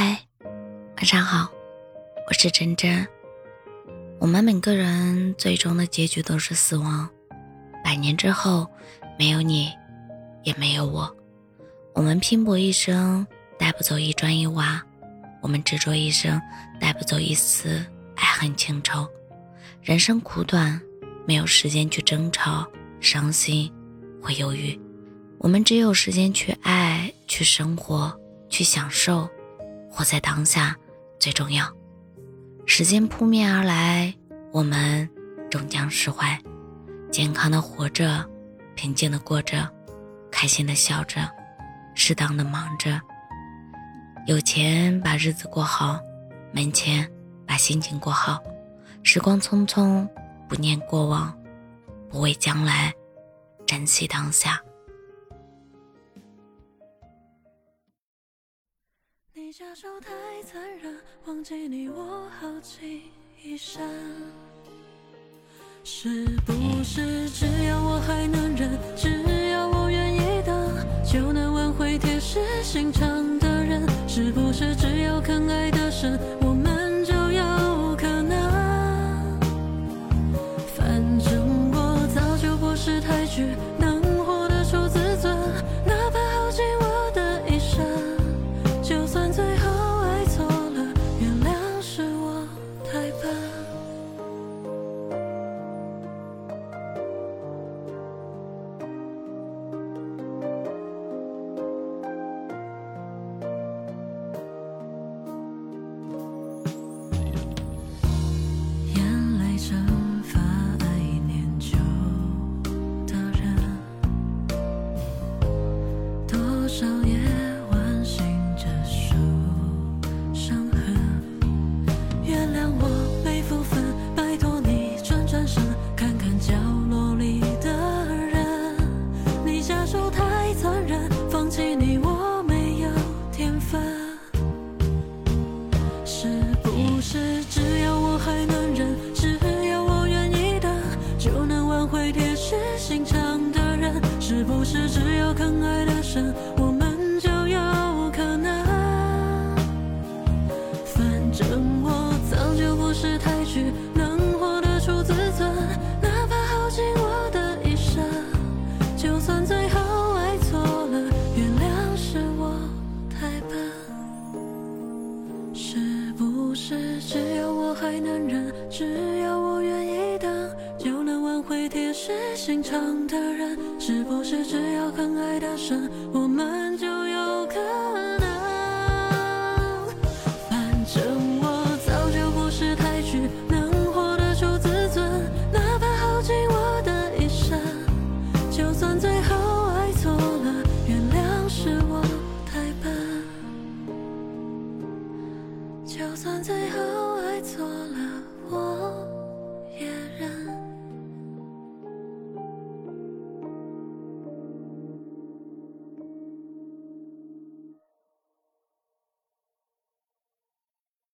嗨，晚上好，我是真真。我们每个人最终的结局都是死亡，百年之后，没有你，也没有我。我们拼搏一生，带不走一砖一瓦；我们执着一生，带不走一丝爱恨情仇。人生苦短，没有时间去争吵、伤心或忧郁。我们只有时间去爱、去生活、去享受。活在当下最重要。时间扑面而来，我们终将释怀，健康的活着，平静的过着，开心的笑着，适当的忙着。有钱把日子过好，没钱把心情过好。时光匆匆，不念过往，不畏将来，珍惜当下。你下手太残忍，忘记你我耗尽一生。是不是只要我还能忍，只要我愿意等，就能挽回铁石心肠的人？是不是只要肯爱得深，是只要肯爱的深，我们就有可能。反正我早就不识抬举，能活得出自尊，哪怕耗尽我的一生。就算最后爱错了，原谅是我太笨。是不是只要我还能忍，只要我愿？铁石心肠的人，是不是只要肯爱的深，我们就